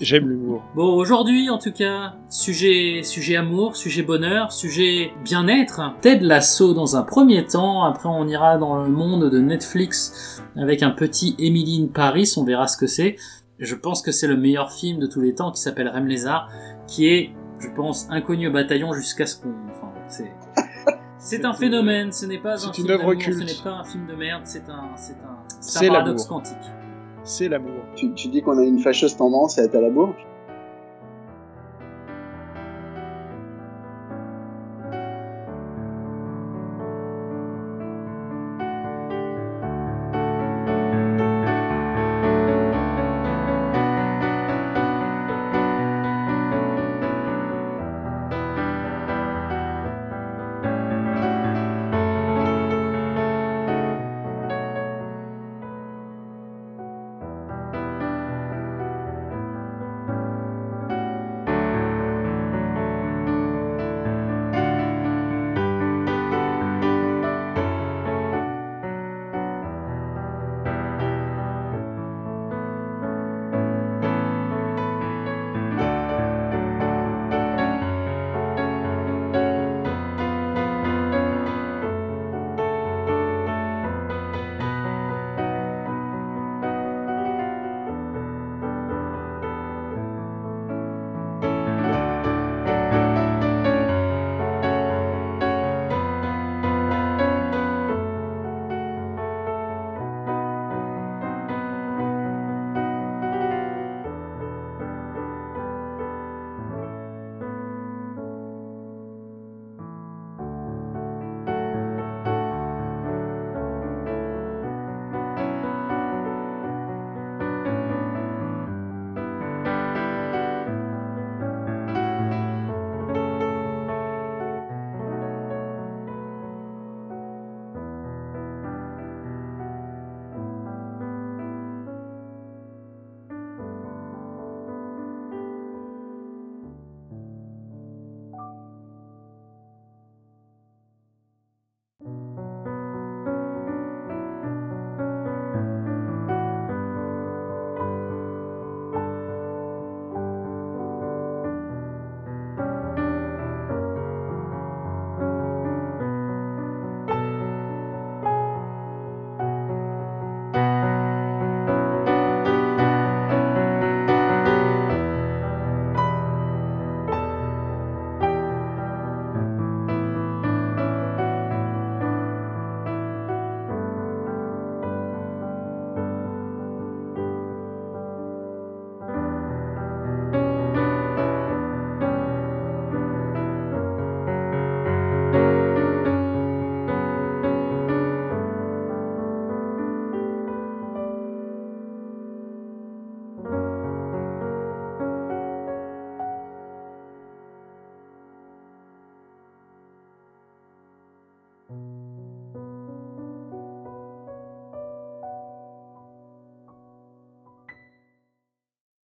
J'aime l'humour. Bon, aujourd'hui, en tout cas, sujet, sujet amour, sujet bonheur, sujet bien-être. Ted Lasso dans un premier temps. Après, on ira dans le monde de Netflix avec un petit Emily in Paris. On verra ce que c'est. Je pense que c'est le meilleur film de tous les temps qui s'appelle Rem Lézard, qui est, je pense, inconnu au bataillon jusqu'à ce qu'on. Enfin, c'est. C'est un phénomène, ce n'est pas un film une œuvre d'amour, ce culte. n'est pas un film de merde, c'est un, c'est un, c'est un paradoxe quantique. C'est l'amour. Tu, tu dis qu'on a une fâcheuse tendance à être à la bourre?